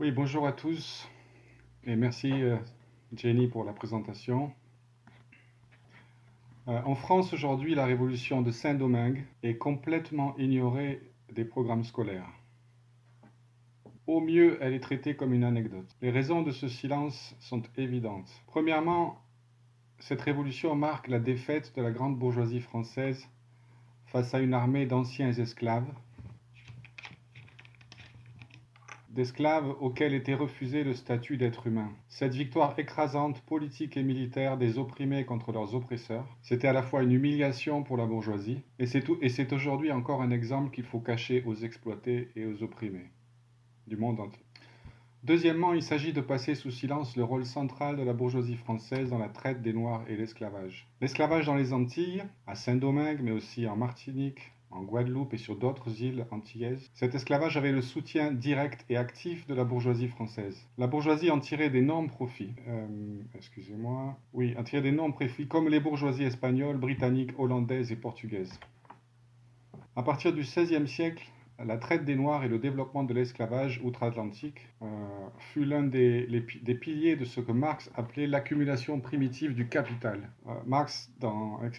Oui, bonjour à tous et merci euh, Jenny pour la présentation. Euh, en France aujourd'hui, la révolution de Saint-Domingue est complètement ignorée des programmes scolaires. Au mieux, elle est traitée comme une anecdote. Les raisons de ce silence sont évidentes. Premièrement, cette révolution marque la défaite de la grande bourgeoisie française face à une armée d'anciens esclaves d'esclaves auxquels était refusé le statut d'être humain. Cette victoire écrasante, politique et militaire des opprimés contre leurs oppresseurs, c'était à la fois une humiliation pour la bourgeoisie, et c'est aujourd'hui encore un exemple qu'il faut cacher aux exploités et aux opprimés du monde entier. Deuxièmement, il s'agit de passer sous silence le rôle central de la bourgeoisie française dans la traite des Noirs et l'esclavage. L'esclavage dans les Antilles, à Saint-Domingue, mais aussi en Martinique, en Guadeloupe et sur d'autres îles antillaises, cet esclavage avait le soutien direct et actif de la bourgeoisie française. La bourgeoisie en tirait d'énormes profits. Euh, excusez-moi. Oui, en tirait d'énormes profits, comme les bourgeoisies espagnoles, britanniques, hollandaises et portugaises. À partir du XVIe siècle, la traite des Noirs et le développement de l'esclavage outre-Atlantique euh, fut l'un des, piliers de ce que Marx appelait l'accumulation primitive du capital. Euh, Marx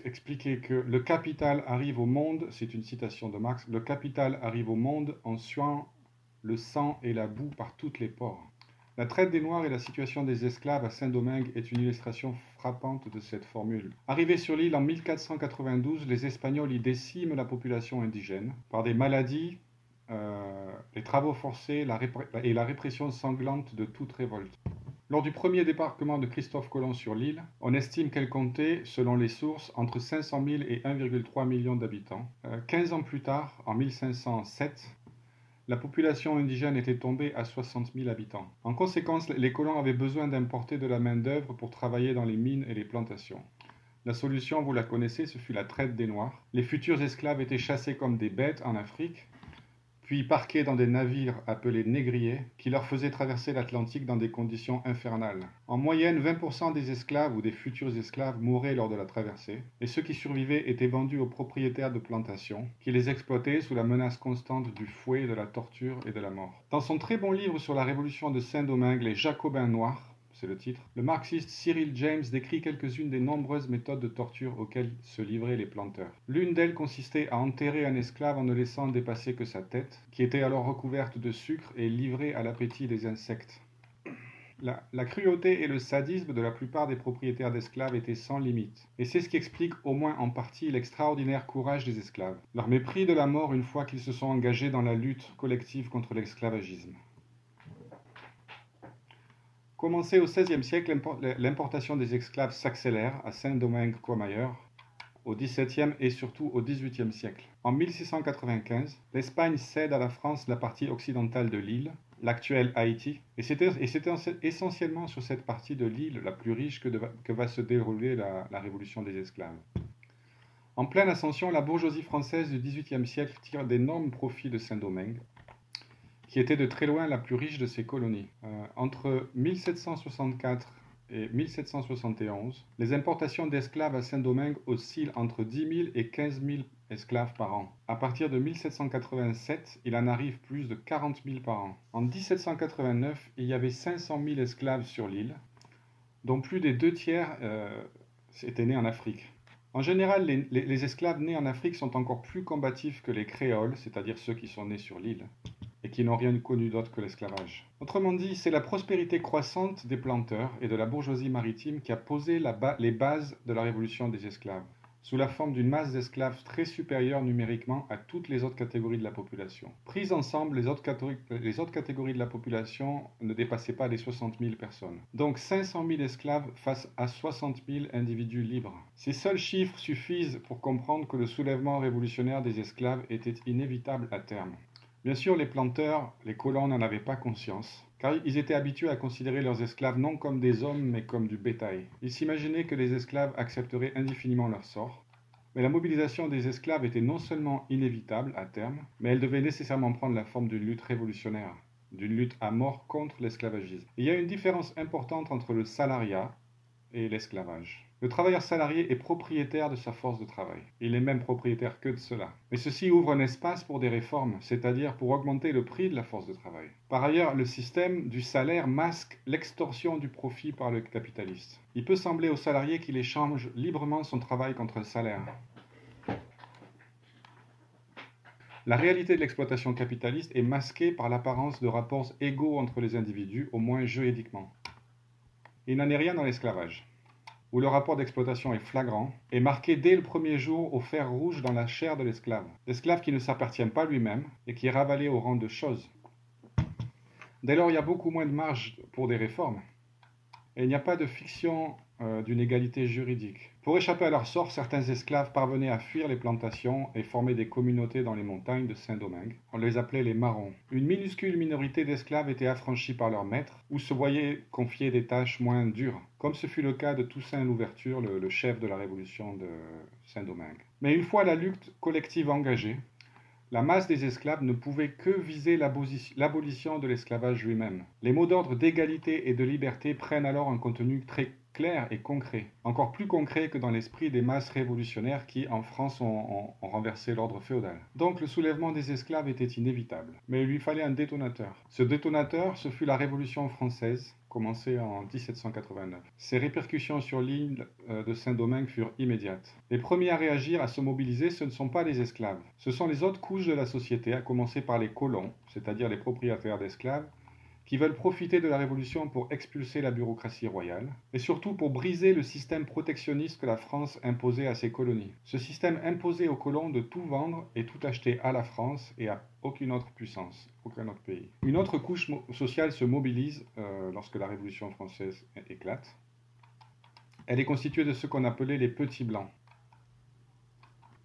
expliquait que le capital arrive au monde, c'est une citation de Marx, le capital arrive au monde en suant le sang et la boue par toutes les pores. La traite des Noirs et la situation des esclaves à Saint-Domingue est une illustration frappante de cette formule. Arrivés sur l'île en 1492, les Espagnols y déciment la population indigène par des maladies, euh, les travaux forcés et la répression sanglante de toute révolte. Lors du premier débarquement de Christophe Colomb sur l'île, on estime qu'elle comptait, selon les sources, entre 500 000 et 1,3 million d'habitants. Euh, 15 ans plus tard, en 1507, la population indigène était tombée à 60 000 habitants. En conséquence, les colons avaient besoin d'importer de la main-d'œuvre pour travailler dans les mines et les plantations. La solution, vous la connaissez, ce fut la traite des Noirs. Les futurs esclaves étaient chassés comme des bêtes en Afrique puis parqués dans des navires appelés négriers, qui leur faisaient traverser l'Atlantique dans des conditions infernales. En moyenne, 20% des esclaves ou des futurs esclaves mouraient lors de la traversée, et ceux qui survivaient étaient vendus aux propriétaires de plantations, qui les exploitaient sous la menace constante du fouet, de la torture et de la mort. Dans son très bon livre sur la révolution de Saint-Domingue, Les Jacobins Noirs, le marxiste Cyril James décrit quelques-unes des nombreuses méthodes de torture auxquelles se livraient les planteurs. L'une d'elles consistait à enterrer un esclave en ne laissant dépasser que sa tête, qui était alors recouverte de sucre et livrée à l'appétit des insectes. La, la, cruauté et le sadisme de la plupart des propriétaires d'esclaves étaient sans limite, et c'est ce qui explique au moins en partie l'extraordinaire courage des esclaves, leur mépris de la mort une fois qu'ils se sont engagés dans la lutte collective contre l'esclavagisme. Commencé au XVIe siècle, l'importation des esclaves s'accélère à Saint-Domingue comme ailleurs, au XVIIe et surtout au XVIIIe siècle. En 1695, l'Espagne cède à la France la partie occidentale de l'île, l'actuelle Haïti, et c'était essentiellement sur cette partie de l'île la plus riche que, que va se dérouler la, la révolution des esclaves. En pleine ascension, la bourgeoisie française du XVIIIe siècle tire d'énormes profits de Saint-Domingue, qui était de très loin la plus riche de ses colonies. Euh, entre 1764 et 1771, les importations d'esclaves à Saint-Domingue oscillent entre 10 000 et 15 000 esclaves par an. À partir de 1787, il en arrive plus de 40 000 par an. En 1789, il y avait 500 000 esclaves sur l'île, dont plus des deux tiers euh, étaient nés en Afrique. En général, les, les esclaves nés en Afrique sont encore plus combatifs que les créoles, c'est-à-dire ceux qui sont nés sur l'île et qui n'ont rien connu d'autre que l'esclavage. Autrement dit, c'est la prospérité croissante des planteurs et de la bourgeoisie maritime qui a posé les bases de la révolution des esclaves, sous la forme d'une masse d'esclaves très supérieure numériquement à toutes les autres catégories de la population. Prises ensemble, les autres, les autres catégories de la population ne dépassaient pas les 60 000 personnes. Donc 500 000 esclaves face à 60 000 individus libres. Ces seuls chiffres suffisent pour comprendre que le soulèvement révolutionnaire des esclaves était inévitable à terme. Bien sûr, les planteurs, les colons n'en avaient pas conscience, car ils étaient habitués à considérer leurs esclaves non comme des hommes, mais comme du bétail. Ils s'imaginaient que les esclaves accepteraient indéfiniment leur sort. Mais la mobilisation des esclaves était non seulement inévitable à terme, mais elle devait nécessairement prendre la forme d'une lutte révolutionnaire, d'une lutte à mort contre l'esclavagisme. Il y a une différence importante entre le salariat et l'esclavage. Le travailleur salarié est propriétaire de sa force de travail. Il est même propriétaire que de cela. Mais ceci ouvre un espace pour des réformes, c'est-à-dire pour augmenter le prix de la force de travail. Par ailleurs, le système du salaire masque l'extorsion du profit par le capitaliste. Il peut sembler au salarié qu'il échange librement son travail contre un salaire. La réalité de l'exploitation capitaliste est masquée par l'apparence de rapports égaux entre les individus, au moins juridiquement. Il n'en est rien dans l'esclavage, où le rapport d'exploitation est flagrant et marqué dès le premier jour au fer rouge dans la chair de l'esclave. L'esclave qui ne s'appartient pas lui-même et qui est ravalé au rang de chose. Dès lors, il y a beaucoup moins de marge pour des réformes. Et il n'y a pas de fiction euh, d'une égalité juridique. Pour échapper à leur sort, certains esclaves parvenaient à fuir les plantations et former des communautés dans les montagnes de Saint-Domingue. On les appelait les marrons. Une minuscule minorité d'esclaves était affranchie par leur maître ou se voyait confier des tâches moins dures, comme ce fut le cas de Toussaint Louverture, le, le chef de la révolution de Saint-Domingue. Mais une fois la lutte collective engagée, la masse des esclaves ne pouvait que viser l'abolition de l'esclavage lui-même. Les mots d'ordre d'égalité et de liberté prennent alors un contenu très et concret, encore plus concret que dans l'esprit des masses révolutionnaires qui, en France, ont, renversé l'ordre féodal. Donc le soulèvement des esclaves était inévitable, mais il lui fallait un détonateur. Ce détonateur, ce fut la Révolution française, commencée en 1789. Ses répercussions sur l'île euh, de Saint-Domingue furent immédiates. Les premiers à réagir, à se mobiliser, ce ne sont pas les esclaves, ce sont les autres couches de la société, à commencer par les colons, c'est-à-dire les propriétaires d'esclaves, qui veulent profiter de la Révolution pour expulser la bureaucratie royale, et surtout pour briser le système protectionniste que la France imposait à ses colonies. Ce système imposait aux colons de tout vendre et tout acheter à la France et à aucune autre puissance, aucun autre pays. Une autre couche sociale se mobilise euh, lorsque la Révolution française éclate. Elle est constituée de ce qu'on appelait les petits blancs.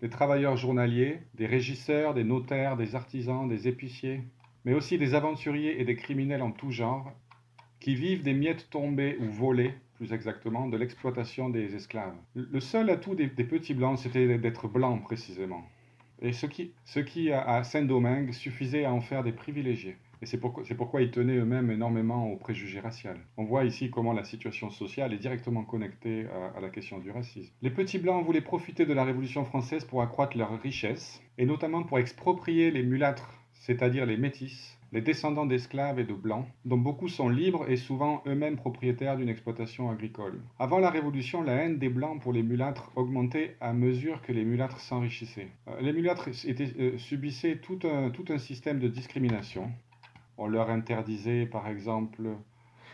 Des travailleurs journaliers, des régisseurs, des notaires, des artisans, des épiciers, mais aussi des aventuriers et des criminels en tout genre, qui vivent des miettes tombées ou volées, plus exactement, de l'exploitation des esclaves. Le seul atout des, petits blancs, c'était d'être blancs précisément. Et ce qui, à Saint-Domingue suffisait à en faire des privilégiés. Et c'est pourquoi, ils tenaient eux-mêmes énormément aux préjugés raciaux. On voit ici comment la situation sociale est directement connectée à, à, la question du racisme. Les petits blancs voulaient profiter de la Révolution française pour accroître leur richesse, et notamment pour exproprier les mulâtres c'est-à-dire les métis, les descendants d'esclaves et de blancs, dont beaucoup sont libres et souvent eux-mêmes propriétaires d'une exploitation agricole. Avant la Révolution, la haine des blancs pour les mulâtres augmentait à mesure que les mulâtres s'enrichissaient. Euh, les mulâtres euh, subissaient tout un système de discrimination. On leur interdisait, par exemple,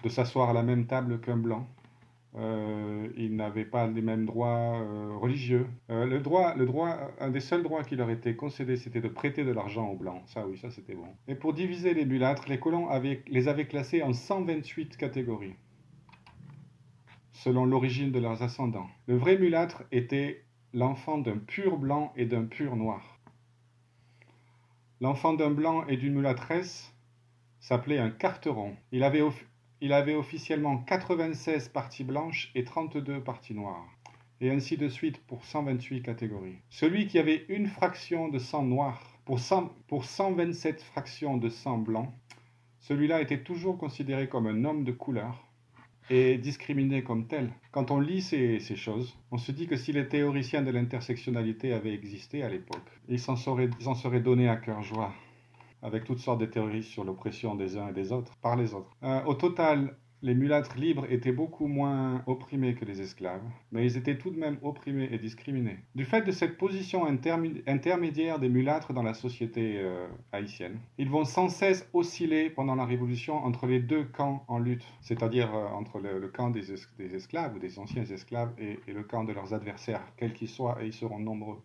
de s'asseoir à la même table qu'un blanc. Euh, ils n'avaient pas les mêmes droits euh, religieux. Euh, le droit, le droit, un des seuls droits qui leur était concédé, c'était de prêter de l'argent aux blancs. Ça, oui, ça c'était bon. Et pour diviser les mulâtres, les colons les avaient classés en 128 catégories, selon l'origine de leurs ascendants. Le vrai mulâtre était l'enfant d'un pur blanc et d'un pur noir. L'enfant d'un blanc et d'une mulâtresse s'appelait un carteron. Il avait il avait officiellement 96 parties blanches et 32 parties noires, et ainsi de suite pour 128 catégories. Celui qui avait une fraction de sang noir pour, 127 fractions de sang blanc, celui-là était toujours considéré comme un homme de couleur et discriminé comme tel. Quand on lit ces, choses, on se dit que si les théoriciens de l'intersectionnalité avaient existé à l'époque, ils s'en seraient, seraient donnés à cœur joie avec toutes sortes de théories sur l'oppression des uns et des autres par les autres. Euh, au total, les mulâtres libres étaient beaucoup moins opprimés que les esclaves, mais ils étaient tout de même opprimés et discriminés. Du fait de cette position intermédiaire des mulâtres dans la société euh, haïtienne, ils vont sans cesse osciller pendant la Révolution entre les deux camps en lutte, c'est-à-dire euh, entre le, camp des, esclaves ou des anciens esclaves et, et le camp de leurs adversaires, quels qu'ils soient, et ils seront nombreux.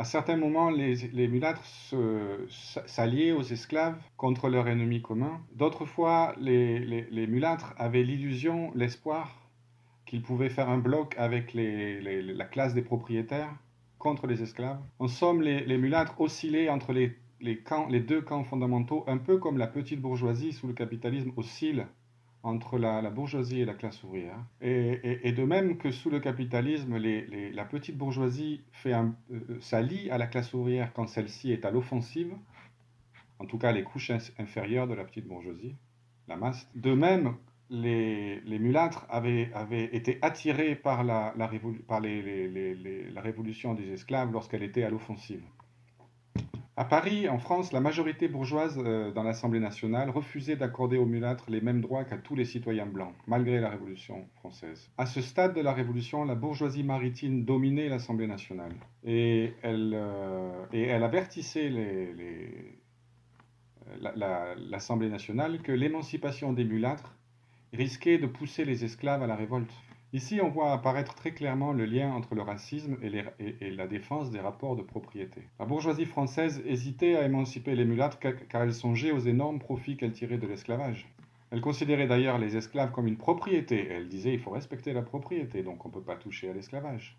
À certains moments, les, mulâtres s'alliaient aux esclaves contre leur ennemi commun. D'autres fois, les, mulâtres avaient l'illusion, l'espoir qu'ils pouvaient faire un bloc avec la classe des propriétaires contre les esclaves. En somme, les, mulâtres oscillaient entre les, deux camps fondamentaux, un peu comme la petite bourgeoisie sous le capitalisme oscille entre la, bourgeoisie et la classe ouvrière. Et, de même que sous le capitalisme, la petite bourgeoisie un, euh, s'allie à la classe ouvrière quand celle-ci est à l'offensive, en tout cas les couches inférieures de la petite bourgeoisie, la masse. De même, les, mulâtres avaient, été attirés par la révolution des esclaves lorsqu'elle était à l'offensive. À Paris, en France, la majorité bourgeoise euh, dans l'Assemblée nationale refusait d'accorder aux mulâtres les mêmes droits qu'à tous les citoyens blancs, malgré la Révolution française. À ce stade de la Révolution, la bourgeoisie maritime dominait l'Assemblée nationale et elle, euh, avertissait les, l'Assemblée nationale que l'émancipation des mulâtres risquait de pousser les esclaves à la révolte. Ici, on voit apparaître très clairement le lien entre le racisme et, la défense des rapports de propriété. La bourgeoisie française hésitait à émanciper les mulâtres car elle songeait aux énormes profits qu'elle tirait de l'esclavage. Elle considérait d'ailleurs les esclaves comme une propriété. Elle disait il faut respecter la propriété, donc on ne peut pas toucher à l'esclavage.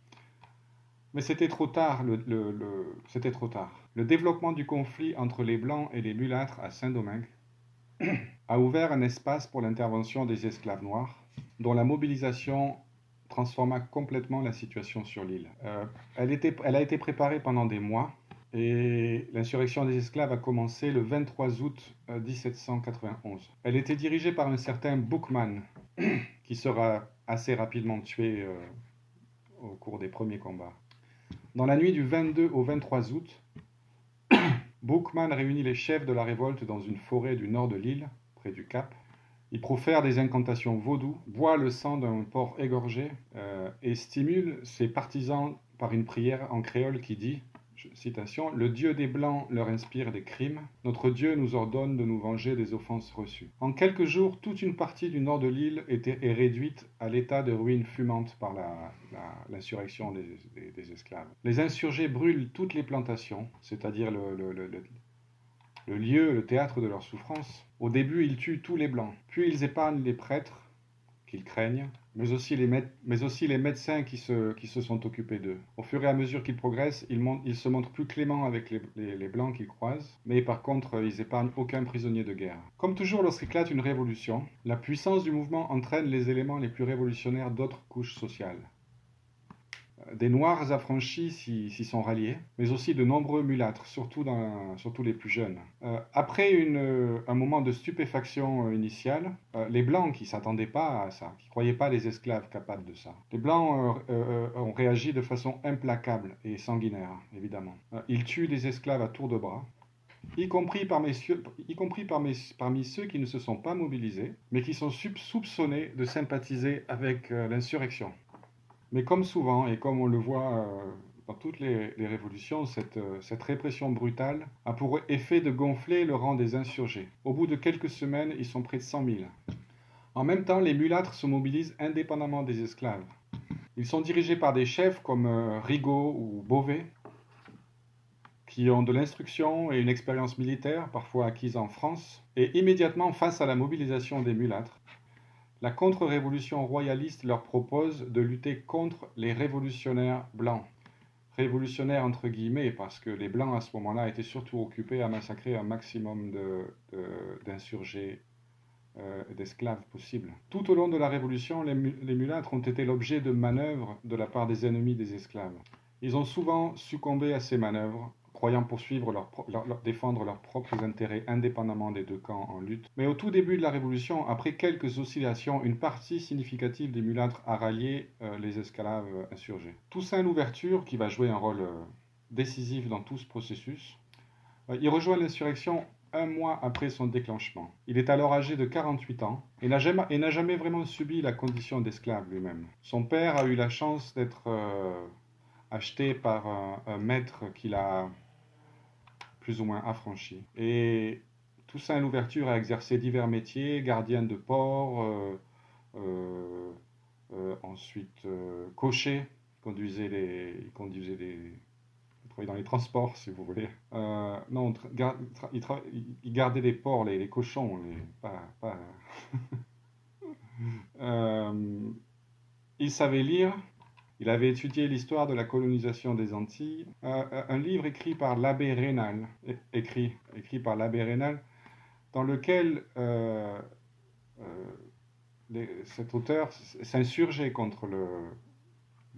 Mais c'était trop tard. c'était trop tard. Le développement du conflit entre les blancs et les mulâtres à Saint-Domingue a ouvert un espace pour l'intervention des esclaves noirs dont la mobilisation transforma complètement la situation sur l'île. Euh, elle, a été préparée pendant des mois et l'insurrection des esclaves a commencé le 23 août 1791. Euh, elle était dirigée par un certain Bookman, qui sera assez rapidement tué euh, au cours des premiers combats. Dans la nuit du 22 au 23 août, Bookman réunit les chefs de la révolte dans une forêt du nord de l'île, près du Cap, il profère des incantations vaudou, boit le sang d'un porc égorgé euh, et stimule ses partisans par une prière en créole qui dit citation, Le Dieu des Blancs leur inspire des crimes, notre Dieu nous ordonne de nous venger des offenses reçues. En quelques jours, toute une partie du nord de l'île est réduite à l'état de ruine fumante par l'insurrection des, esclaves. Les insurgés brûlent toutes les plantations, c'est-à-dire le, le lieu, le théâtre de leur souffrance. Au début, ils tuent tous les blancs, puis ils épargnent les prêtres qu'ils craignent, mais aussi les, médecins qui se, sont occupés d'eux. Au fur et à mesure qu'ils progressent, ils, ils, se montrent plus cléments avec les, les, blancs qu'ils croisent, mais par contre, ils épargnent aucun prisonnier de guerre. Comme toujours lorsqu'éclate une révolution, la puissance du mouvement entraîne les éléments les plus révolutionnaires d'autres couches sociales des Noirs affranchis s'y sont ralliés, mais aussi de nombreux mulâtres, surtout, les plus jeunes. Euh, après un moment de stupéfaction euh, initiale, euh, les Blancs qui ne s'attendaient pas à ça, qui ne croyaient pas les esclaves capables de ça, les Blancs ont réagi de façon implacable et sanguinaire, évidemment. ils tuent des esclaves à tour de bras, y compris parmi, ceux qui ne se sont pas mobilisés, mais qui sont soupçonnés de sympathiser avec l'insurrection. Mais comme souvent, et comme on le voit euh, dans toutes les, révolutions, euh, cette, répression brutale a pour effet de gonfler le rang des insurgés. Au bout de quelques semaines, ils sont près de 100 000. En même temps, les mulâtres se mobilisent indépendamment des esclaves. Ils sont dirigés par des chefs comme euh, Rigaud ou Beauvais, qui ont de l'instruction et une expérience militaire, parfois acquise en France, et immédiatement face à la mobilisation des mulâtres, la contre-révolution royaliste leur propose de lutter contre les révolutionnaires blancs. Révolutionnaires entre guillemets, parce que les blancs à ce moment-là étaient surtout occupés à massacrer un maximum d'insurgés euh, d'esclaves possibles. Tout au long de la Révolution, les, les mulâtres ont été l'objet de manœuvres de la part des ennemis des esclaves. Ils ont souvent succombé à ces manœuvres croyant poursuivre leur, défendre leurs propres intérêts indépendamment des deux camps en lutte. Mais au tout début de la Révolution, après quelques oscillations, une partie significative des mulâtres a rallié euh, les esclaves insurgés. Toussaint Louverture, qui va jouer un rôle euh, décisif dans tout ce processus, euh, il rejoint l'insurrection un mois après son déclenchement. Il est alors âgé de 48 ans et n'a jamais, jamais, vraiment subi la condition d'esclave lui-même. Son père a eu la chance d'être acheté par un maître qu'il a plus ou moins affranchi. Et Toussaint Louverture a exercé divers métiers, gardien de port, euh, euh, euh, ensuite cocher, conduisait les, conduisait les, il dans les transports, si vous voulez. non, il, gardait des porcs, les, cochons, pas, pas... il savait lire, il avait étudié l'histoire de la colonisation des Antilles. Euh, euh, un livre écrit par l'abbé Rénal, écrit, écrit par l'abbé Rénal, dans lequel euh, cet auteur s'insurgeait contre le,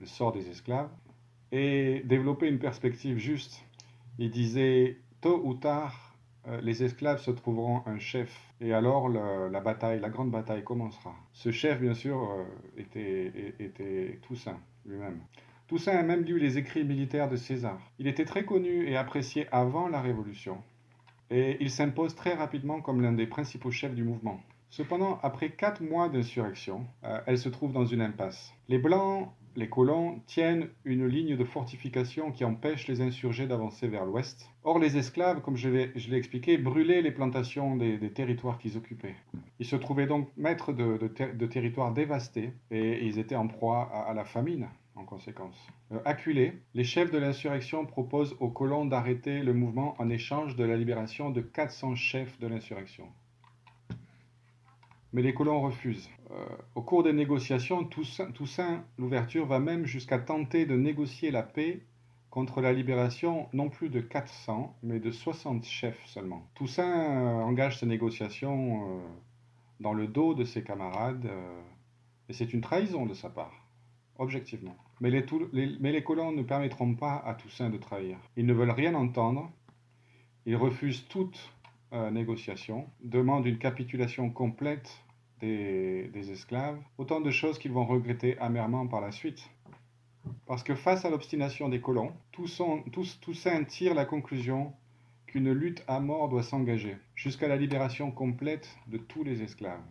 sort des esclaves et développait une perspective juste. Il disait, tôt ou tard, les esclaves se trouveront un chef et alors la bataille, la grande bataille commencera. Ce chef, bien sûr, était Toussaint lui-même. Toussaint a même lu les écrits militaires de César. Il était très connu et apprécié avant la Révolution et il s'impose très rapidement comme l'un des principaux chefs du mouvement. Cependant, après quatre mois d'insurrection, euh, elle se trouve dans une impasse. Les Blancs les colons tiennent une ligne de fortification qui empêche les insurgés d'avancer vers l'ouest. Or, les esclaves, comme je l'ai expliqué, brûlaient les plantations des, territoires qu'ils occupaient. Ils se trouvaient donc maîtres de, territoires dévastés et ils étaient en proie à, la famine en conséquence. Euh, acculés, les chefs de l'insurrection proposent aux colons d'arrêter le mouvement en échange de la libération de 400 chefs de l'insurrection mais les colons refusent. Euh, au cours des négociations, Toussaint, l'ouverture va même jusqu'à tenter de négocier la paix contre la libération non plus de 400, mais de 60 chefs seulement. Toussaint euh, engage ces négociations euh, dans le dos de ses camarades, et c'est une trahison de sa part, objectivement. Mais les, colons ne permettront pas à Toussaint de trahir. Ils ne veulent rien entendre, ils refusent toute négociation, demandent une capitulation complète des, esclaves, autant de choses qu'ils vont regretter amèrement par la suite. Parce que face à l'obstination des colons, Toussaint tire la conclusion qu'une lutte à mort doit s'engager, jusqu'à la libération complète de tous les esclaves.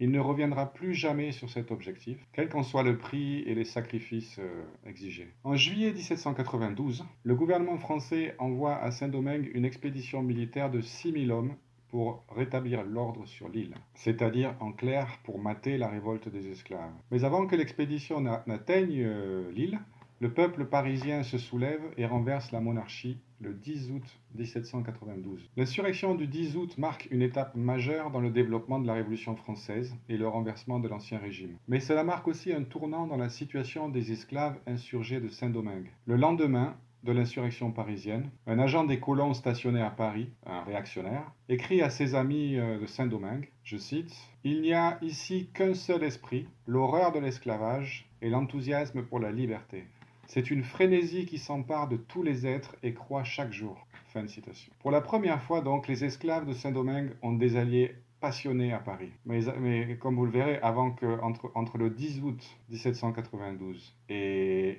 Il ne reviendra plus jamais sur cet objectif, quel qu'en soit le prix et les sacrifices euh, exigés. En juillet 1792, le gouvernement français envoie à Saint-Domingue une expédition militaire de 6000 hommes pour rétablir l'ordre sur l'île, c'est-à-dire en clair pour mater la révolte des esclaves. Mais avant que l'expédition n'atteigne euh, l'île, le peuple parisien se soulève et renverse la monarchie le 10 août 1792. L'insurrection du 10 août marque une étape majeure dans le développement de la Révolution française et le renversement de l'Ancien Régime. Mais cela marque aussi un tournant dans la situation des esclaves insurgés de Saint-Domingue. Le lendemain, de l'insurrection parisienne, un agent des colons stationné à Paris, un réactionnaire, écrit à ses amis euh, de Saint-Domingue, je cite, Il n'y a ici qu'un seul esprit, l'horreur de l'esclavage et l'enthousiasme pour la liberté. C'est une frénésie qui s'empare de tous les êtres et croît chaque jour. Fin de citation. Pour la première fois donc, les esclaves de Saint-Domingue ont des alliés passionné à Paris. Mais, comme vous le verrez, avant que entre, le 10 août 1792 et,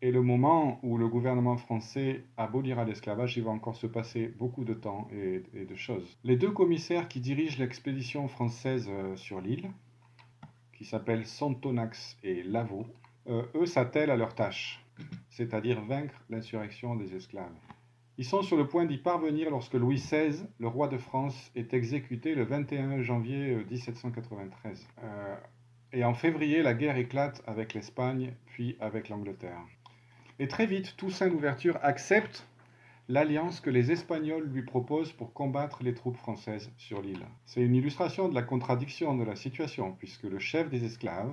et le moment où le gouvernement français abolira l'esclavage, il va encore se passer beaucoup de temps et, et de choses. Les deux commissaires qui dirigent l'expédition française euh, sur l'île, qui s'appellent Santonax et Lavaux, euh, eux s'attellent à leur tâche, c'est-à-dire vaincre l'insurrection des esclaves. Ils sont sur le point d'y parvenir lorsque Louis XVI, le roi de France, est exécuté le 21 janvier 1793. Euh, euh, et en février, la guerre éclate avec l'Espagne, puis avec l'Angleterre. Et très vite, Toussaint Louverture accepte l'alliance que les Espagnols lui proposent pour combattre les troupes françaises sur l'île. C'est une illustration de la contradiction de la situation, puisque le chef des esclaves,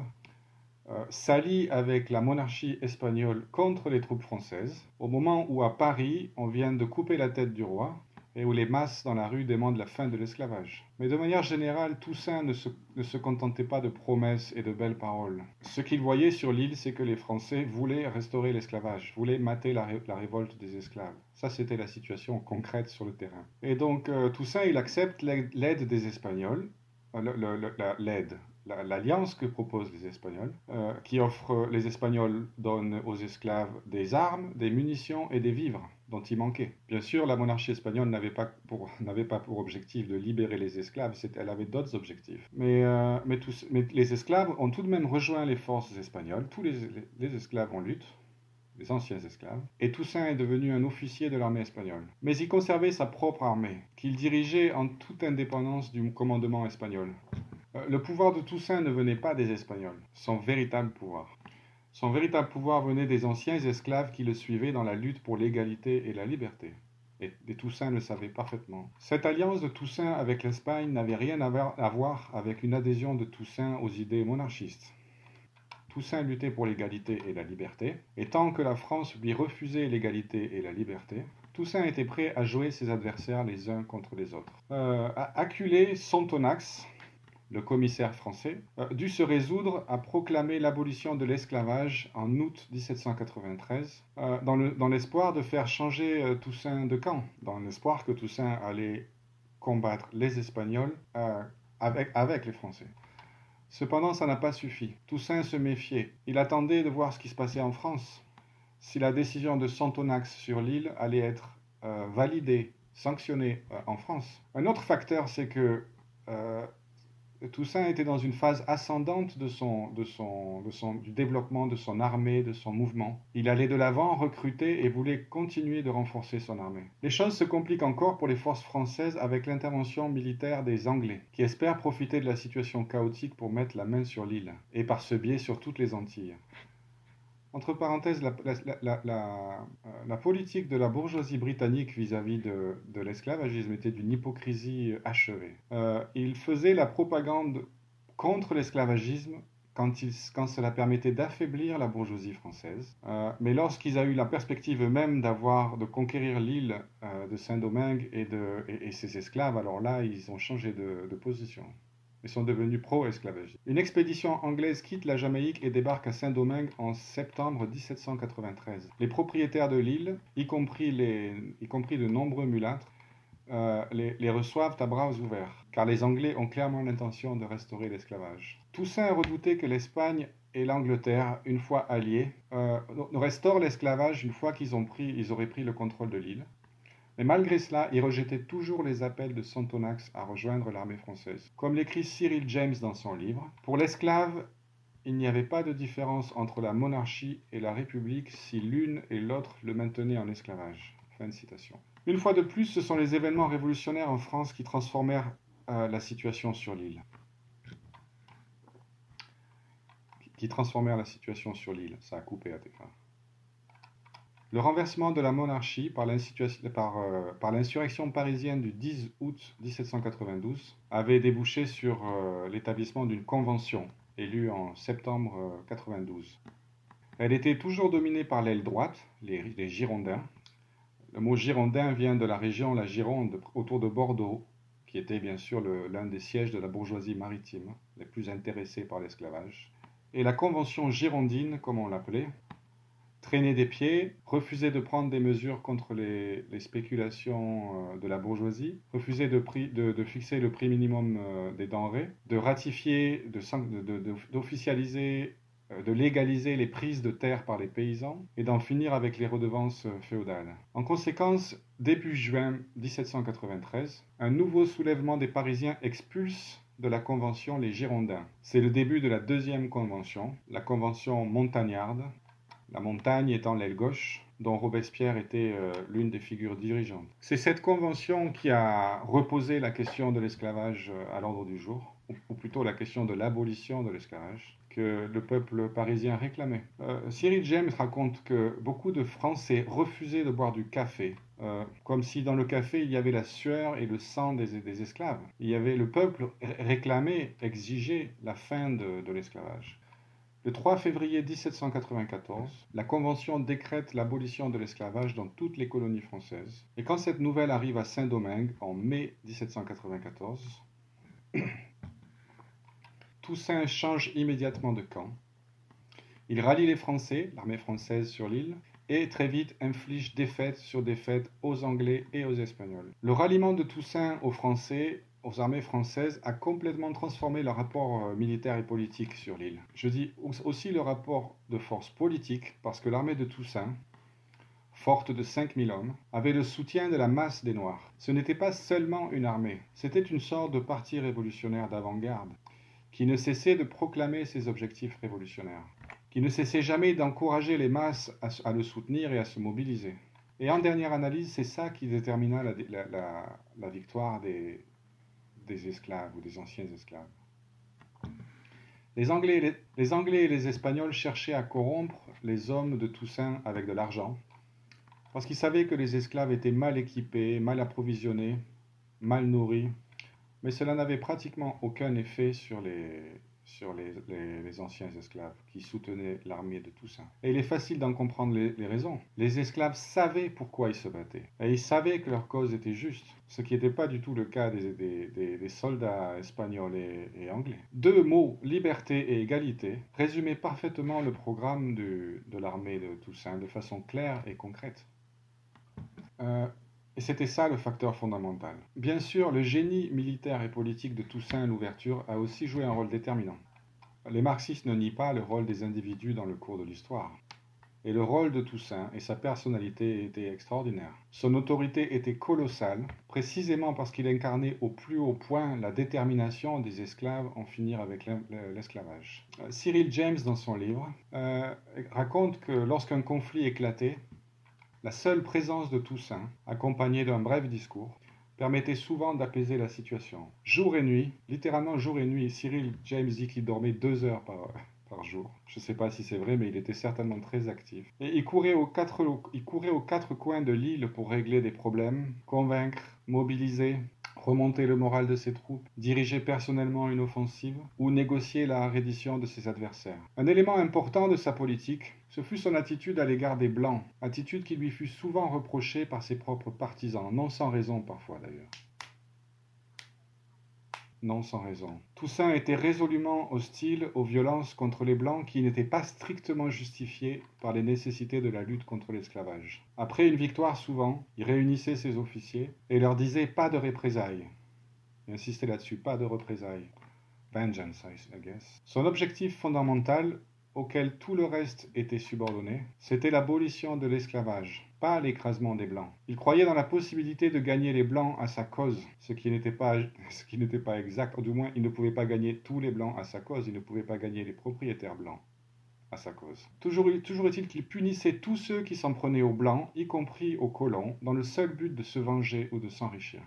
s'allie avec la monarchie espagnole contre les troupes françaises, au moment où à Paris on vient de couper la tête du roi et où les masses dans la rue demandent la fin de l'esclavage. Mais de manière générale, Toussaint ne se, ne se contentait pas de promesses et de belles paroles. Ce qu'il voyait sur l'île, c'est que les Français voulaient restaurer l'esclavage, voulaient mater la, révolte des esclaves. Ça, c'était la situation concrète sur le terrain. Et donc, euh, Toussaint, il accepte l'aide des Espagnols, euh, l'aide, l'alliance que proposent les Espagnols, euh, qui offre, les Espagnols donnent aux esclaves des armes, des munitions et des vivres dont il manquait. Bien sûr, la monarchie espagnole n'avait pas pour, objectif de libérer les esclaves, elle avait d'autres objectifs. Mais, euh, tous, les esclaves ont tout de même rejoint les forces espagnoles, tous les, les esclaves en lutte, les anciens esclaves, et Toussaint est devenu un officier de l'armée espagnole. Mais il conservait sa propre armée, qu'il dirigeait en toute indépendance du commandement espagnol. Euh, le pouvoir de Toussaint ne venait pas des Espagnols, son véritable pouvoir. Son véritable pouvoir venait des anciens esclaves qui le suivaient dans la lutte pour l'égalité et la liberté. Et, Toussaint le savait parfaitement. Cette alliance de Toussaint avec l'Espagne n'avait rien à voir avec une adhésion de Toussaint aux idées monarchistes. Toussaint luttait pour l'égalité et la liberté, et tant que la France lui refusait l'égalité et la liberté, Toussaint était prêt à jouer ses adversaires les uns contre les autres. Euh, acculé Sontonax, le commissaire français, euh, dut se résoudre à proclamer l'abolition de l'esclavage en août 1793, euh, dans l'espoir de faire changer euh, Toussaint de camp, dans l'espoir que Toussaint allait combattre les Espagnols avec, avec les Français. Cependant, ça n'a pas suffi. Toussaint se méfiait. Il attendait de voir ce qui se passait en France. Si la décision de Santonax sur l'île allait être validée, sanctionnée en France. Un autre facteur, c'est que Toussaint était dans une phase ascendante du développement de son armée, de son mouvement. Il allait de l'avant, recruter et voulait continuer de renforcer son armée. Les choses se compliquent encore pour les forces françaises avec l'intervention militaire des Anglais, qui espèrent profiter de la situation chaotique pour mettre la main sur l'île, et par ce biais sur toutes les Antilles. Entre parenthèses, la, la, politique de la bourgeoisie britannique vis-à-vis de, l'esclavagisme était d'une hypocrisie achevée. Euh, il faisait la propagande contre l'esclavagisme quand, cela permettait d'affaiblir la bourgeoisie française. Euh, mais lorsqu'ils ont eu la perspective eux-mêmes d'avoir, de conquérir l'île euh, de Saint-Domingue et, ses esclaves, alors là, ils ont changé de, de position mais sont devenus pro-esclavagistes. Une expédition anglaise quitte la Jamaïque et débarque à Saint-Domingue en septembre 1793. Les propriétaires de l'île, y, compris de nombreux mulâtres, euh, les, reçoivent à bras ouverts, car les Anglais ont clairement l'intention de restaurer l'esclavage. Toussaint redoutait que l'Espagne et l'Angleterre, une fois alliés, euh, restaurent l'esclavage une fois qu'ils ils auraient pris le contrôle de l'île. Mais malgré cela, il rejetait toujours les appels de Santonax à rejoindre l'armée française. Comme l'écrit Cyril James dans son livre, pour l'esclave, il n'y avait pas de différence entre la monarchie et la république si l'une et l'autre le maintenaient en esclavage. Une fois de plus, ce sont les événements révolutionnaires en France qui transformèrent euh, la situation sur l'île. Qui transformèrent la situation sur l'île. Ça a coupé à tes fins. Le renversement de la monarchie par euh, l'insurrection parisienne du 10 août 1792 avait débouché sur euh, l'établissement d'une convention élue en septembre 92. Euh, Elle était toujours dominée par l'aile droite, les, les, Girondins. Le mot Girondin vient de la région, la Gironde, autour de Bordeaux, qui était bien sûr l'un des sièges de la bourgeoisie maritime, les plus intéressés par l'esclavage. Et la convention girondine, comme on l'appelait, traîner des pieds, refuser de prendre des mesures contre les, spéculations euh, de la bourgeoisie, refuser de, fixer le prix minimum euh, des denrées, de ratifier, d'officialiser, euh, de, légaliser les prises de terre par les paysans et d'en finir avec les redevances féodales. En conséquence, début juin 1793, un nouveau soulèvement des Parisiens expulse de la Convention les Girondins. C'est le début de la deuxième convention, la Convention montagnarde, la montagne étant l'aile gauche, dont Robespierre était euh, l'une des figures dirigeantes. C'est cette convention qui a reposé la question de l'esclavage euh, à l'ordre du jour, ou, plutôt la question de l'abolition de l'esclavage, que le peuple parisien réclamait. Euh, Cyril James raconte que beaucoup de Français refusaient de boire du café, comme si dans le café il y avait la sueur et le sang des, esclaves. Il y avait le peuple réclamait, exigeait la fin de l'esclavage. Le 3 février 1794, la Convention décrète l'abolition de l'esclavage dans toutes les colonies françaises. Et quand cette nouvelle arrive à Saint-Domingue en mai 1794, Toussaint change immédiatement de camp. Il rallie les Français, l'armée française sur l'île, et très vite inflige défaite sur défaite aux Anglais et aux Espagnols. Le ralliement de Toussaint aux Français aux armées françaises a complètement transformé le rapport euh, militaire et politique sur l'île. Je dis aussi le rapport de force politique parce que l'armée de Toussaint, forte de 5000 hommes, avait le soutien de la masse des Noirs. Ce n'était pas seulement une armée, c'était une sorte de parti révolutionnaire d'avant-garde qui ne cessait de proclamer ses objectifs révolutionnaires, qui ne cessait jamais d'encourager les masses à, le soutenir et à se mobiliser. Et en dernière analyse, c'est ça qui détermina la victoire des, esclaves ou des anciens esclaves. Les Anglais et les Espagnols cherchaient à corrompre les hommes de Toussaint avec de l'argent, parce qu'ils savaient que les esclaves étaient mal équipés, mal approvisionnés, mal nourris, mais cela n'avait pratiquement aucun effet sur les, sur les, anciens esclaves qui soutenaient l'armée de Toussaint. Et il est facile d'en comprendre les, raisons. Les esclaves savaient pourquoi ils se battaient. Et ils savaient que leur cause était juste, ce qui n'était pas du tout le cas des, soldats espagnols et, anglais. Deux mots, liberté et égalité, résumaient parfaitement le programme de l'armée de Toussaint de façon claire et concrète. Euh, et c'était ça le facteur fondamental. Bien sûr, le génie militaire et politique de Toussaint à l'ouverture a aussi joué un rôle déterminant. Les marxistes ne nient pas le rôle des individus dans le cours de l'histoire. Et le rôle de Toussaint et sa personnalité étaient extraordinaires. Son autorité était colossale, précisément parce qu'il incarnait au plus haut point la détermination des esclaves en finir avec l'esclavage. Euh, Cyril James, dans son livre, euh, raconte que lorsqu'un conflit éclatait, la seule présence de Toussaint, accompagnée d'un bref discours, permettait souvent d'apaiser la situation. Jour et nuit, littéralement jour et nuit, Cyril James dit qu'il dormait deux heures par, jour. Je ne sais pas si c'est vrai, mais il était certainement très actif. Et il courait, aux quatre, il courait aux quatre coins de l'île pour régler des problèmes, convaincre, mobiliser, remonter le moral de ses troupes, diriger personnellement une offensive ou négocier la reddition de ses adversaires. Un élément important de sa politique, ce fut son attitude à l'égard des Blancs, attitude qui lui fut souvent reprochée par ses propres partisans, non sans raison parfois d'ailleurs non sans raison. Toussaint était résolument hostile aux violences contre les Blancs qui n'étaient pas strictement justifiées par les nécessités de la lutte contre l'esclavage. Après une victoire souvent, il réunissait ses officiers et leur disait pas de représailles. Il insistait là-dessus, pas de représailles. Vengeance, I guess. Son objectif fondamental auquel tout le reste était subordonné, c'était l'abolition de l'esclavage, pas l'écrasement des Blancs. Il croyait dans la possibilité de gagner les Blancs à sa cause, ce qui n'était pas, exact, ou du moins il ne pouvait pas gagner tous les Blancs à sa cause, il ne pouvait pas gagner les propriétaires Blancs à sa cause. Toujours, toujours est-il qu'il punissait tous ceux qui s'en prenaient aux Blancs, y compris aux colons, dans le seul but de se venger ou de s'enrichir.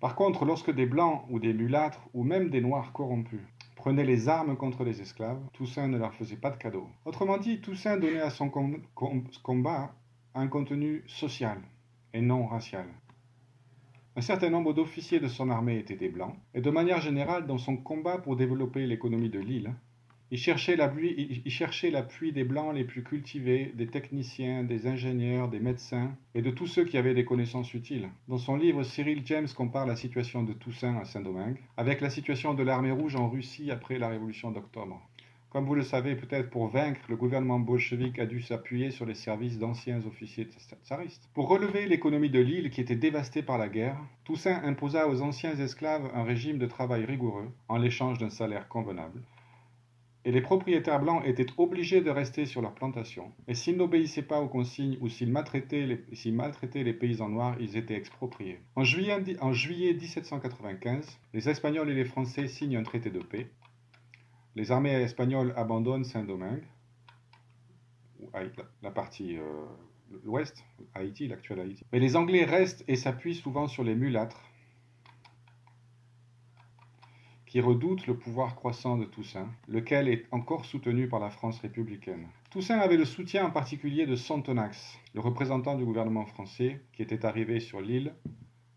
Par contre, lorsque des Blancs ou des mulâtres ou même des Noirs corrompus prenaient les armes contre les esclaves, Toussaint ne leur faisait pas de cadeaux. Autrement dit, Toussaint donnait à son combat un contenu social et non racial. Un certain nombre d'officiers de son armée étaient des blancs, et de manière générale, dans son combat pour développer l'économie de l'île, il cherchait l'appui des Blancs les plus cultivés, des techniciens, des ingénieurs, des médecins et de tous ceux qui avaient des connaissances utiles. Dans son livre, Cyril James compare la situation de Toussaint à Saint-Domingue avec la situation de l'armée rouge en Russie après la révolution d'octobre. Comme vous le savez, peut-être pour vaincre, le gouvernement bolchevique a dû s'appuyer sur les services d'anciens officiers tsaristes. Pour relever l'économie de l'île qui était dévastée par la guerre, Toussaint imposa aux anciens esclaves un régime de travail rigoureux en l'échange d'un salaire convenable et les propriétaires blancs étaient obligés de rester sur leur plantation, et s'ils n'obéissaient pas aux consignes ou s'ils maltraitaient, les, paysans noirs, ils étaient expropriés. En juillet 1795, les Espagnols et les Français signent un traité de paix. Les armées espagnoles abandonnent Saint-Domingue, la partie euh, l'ouest, Haïti, l'actuel Haïti. Mais les Anglais restent et s'appuient souvent sur les mulâtres, qui redoute le pouvoir croissant de Toussaint, lequel est encore soutenu par la France républicaine. Toussaint avait le soutien en particulier de Santonax, le représentant du gouvernement français qui était arrivé sur l'île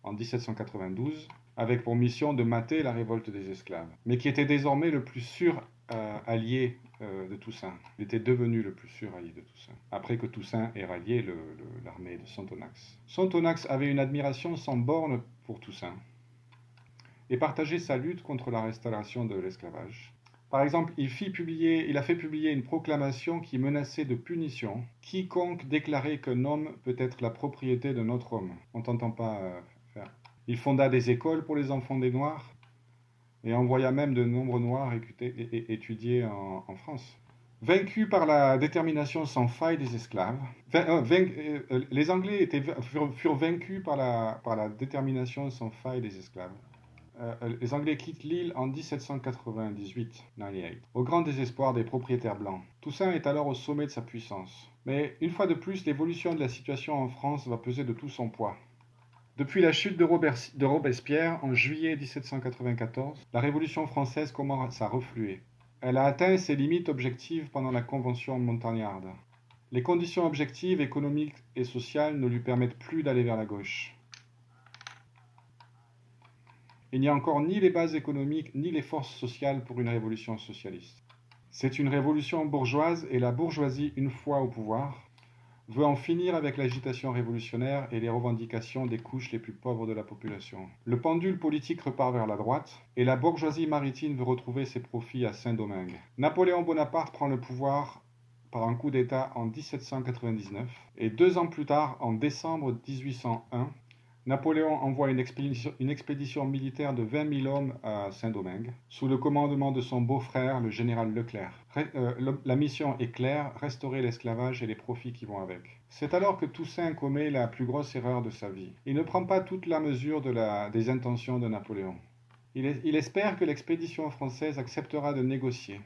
en 1792 avec pour mission de mater la révolte des esclaves, mais qui était désormais le plus sûr allié euh, de Toussaint. Il était devenu le plus sûr allié de Toussaint, après que Toussaint ait rallié l'armée de Santonax. Santonax avait une admiration sans borne pour Toussaint, et partager sa lutte contre la restauration de l'esclavage. Par exemple, il, fit publier, il a fait publier une proclamation qui menaçait de punition quiconque déclarait qu'un homme peut être la propriété d'un autre homme. On t'entend pas euh, faire. Il fonda des écoles pour les enfants des Noirs et envoya même de nombreux Noirs étudier en, en France. Vaincus par la détermination sans faille des esclaves, euh, euh, les Anglais furent, vaincus par la, par la détermination sans faille des esclaves. Euh, les Anglais quittent l'île en 1798, au grand désespoir des propriétaires blancs. Toussaint est alors au sommet de sa puissance. Mais une fois de plus, l'évolution de la situation en France va peser de tout son poids. Depuis la chute de, Robespierre en juillet 1794, la Révolution française commence à refluer. Elle a atteint ses limites objectives pendant la Convention montagnarde. Les conditions objectives, économiques et sociales ne lui permettent plus d'aller vers la gauche. il n'y a encore ni les bases économiques ni les forces sociales pour une révolution socialiste. C'est une révolution bourgeoise et la bourgeoisie, une fois au pouvoir, veut en finir avec l'agitation révolutionnaire et les revendications des couches les plus pauvres de la population. Le pendule politique repart vers la droite et la bourgeoisie maritime veut retrouver ses profits à Saint-Domingue. Napoléon Bonaparte prend le pouvoir par un coup d'État en 1799 et deux ans plus tard, en décembre 1801, Napoléon envoie une expédition, militaire de 20 000 hommes à Saint-Domingue, sous le commandement de son beau-frère, le général Leclerc. Euh, la mission est claire, restaurer l'esclavage et les profits qui vont avec. C'est alors que Toussaint commet la plus grosse erreur de sa vie. Il ne prend pas toute la mesure des intentions de Napoléon. il espère que l'expédition française acceptera de négocier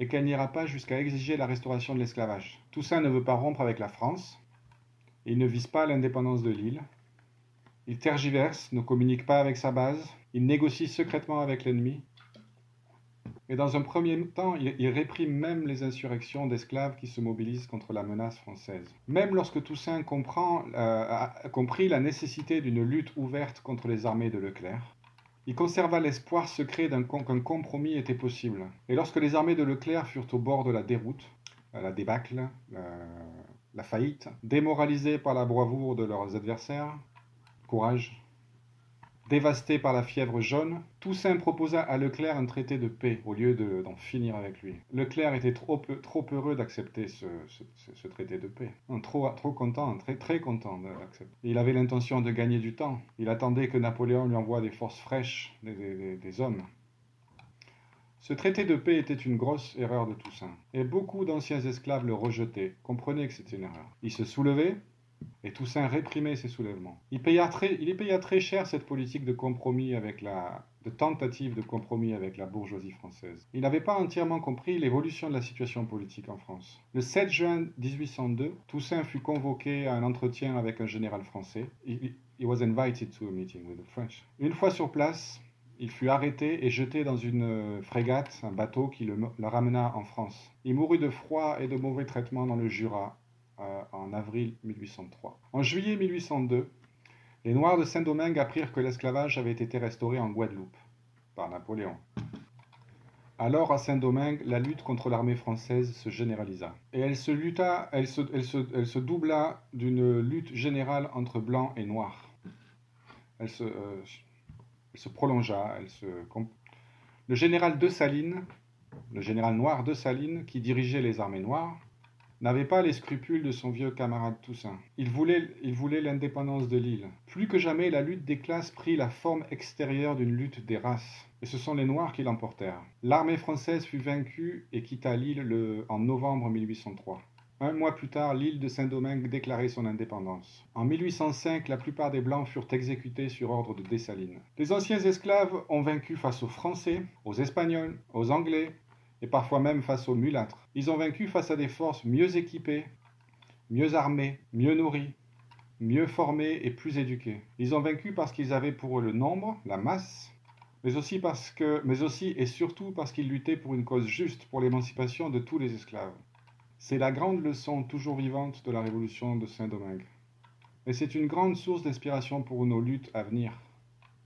et qu'elle n'ira pas jusqu'à exiger la restauration de l'esclavage. Toussaint ne veut pas rompre avec la France. Il ne vise pas l'indépendance de l'île. Il tergiverse, ne communique pas avec sa base, il négocie secrètement avec l'ennemi. Et dans un premier temps, il, réprime même les insurrections d'esclaves qui se mobilisent contre la menace française. Même lorsque Toussaint comprend, euh, a compris la nécessité d'une lutte ouverte contre les armées de Leclerc, il conserva l'espoir secret qu'un compromis était possible. Et lorsque les armées de Leclerc furent au bord de la déroute, euh, la débâcle, la faillite, démoralisées par la bravoure de leurs adversaires, courage. Dévasté par la fièvre jaune, Toussaint proposa à Leclerc un traité de paix au lieu d'en finir avec lui. Leclerc était trop, heureux d'accepter ce, traité de paix. trop, content, très, content d'accepter. Il avait l'intention de gagner du temps. Il attendait que Napoléon lui envoie des forces fraîches, des, des hommes. Ce traité de paix était une grosse erreur de Toussaint, et beaucoup d'anciens esclaves le rejetaient, comprenaient que c'était une erreur. Ils se soulevaient, et Toussaint réprimait ces soulèvements. Il, paya très, il paya très cher cette politique de compromis avec la, de tentative de compromis avec la bourgeoisie française. Il n'avait pas entièrement compris l'évolution de la situation politique en France. Le 7 juin 1802, Toussaint fut convoqué à un entretien avec un général français. He, was invited to a meeting with the French. Une fois sur place, il fut arrêté et jeté dans une frégate, un bateau qui le, le ramena en France. Il mourut de froid et de mauvais traitements dans le Jura, euh, en avril 1803. En juillet 1802, les Noirs de Saint-Domingue apprirent que l'esclavage avait été restauré en Guadeloupe par Napoléon. Alors à Saint-Domingue, la lutte contre l'armée française se généralisa. Et elle se, lutta, elle se, doubla d'une lutte générale entre blancs et noirs. Elle se, euh, prolongea. Le général de Salines, le général noir de Salines, qui dirigeait les armées noires, n'avait pas les scrupules de son vieux camarade Toussaint. Il voulait, il voulait l'indépendance de l'île. Plus que jamais, la lutte des classes prit la forme extérieure d'une lutte des races. Et ce sont les Noirs qui l'emportèrent. L'armée française fut vaincue et quitta l'île en novembre 1803. Un mois plus tard, l'île de Saint-Domingue déclarait son indépendance. En 1805, la plupart des Blancs furent exécutés sur ordre de Dessalines. Les anciens esclaves ont vaincu face aux Français, aux Espagnols, aux Anglais, et parfois même face aux mulâtres. Ils ont vaincu face à des forces mieux équipées, mieux armées, mieux nourries, mieux formées et plus éduquées. Ils ont vaincu parce qu'ils avaient pour eux le nombre, la masse, mais aussi parce que, mais aussi et surtout parce qu'ils luttaient pour une cause juste, pour l'émancipation de tous les esclaves. C'est la grande leçon toujours vivante de la révolution de Saint-Domingue. Et c'est une grande source d'inspiration pour nos luttes à venir.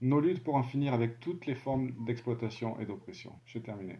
Nos luttes pour en finir avec toutes les formes d'exploitation et d'oppression. J'ai terminé.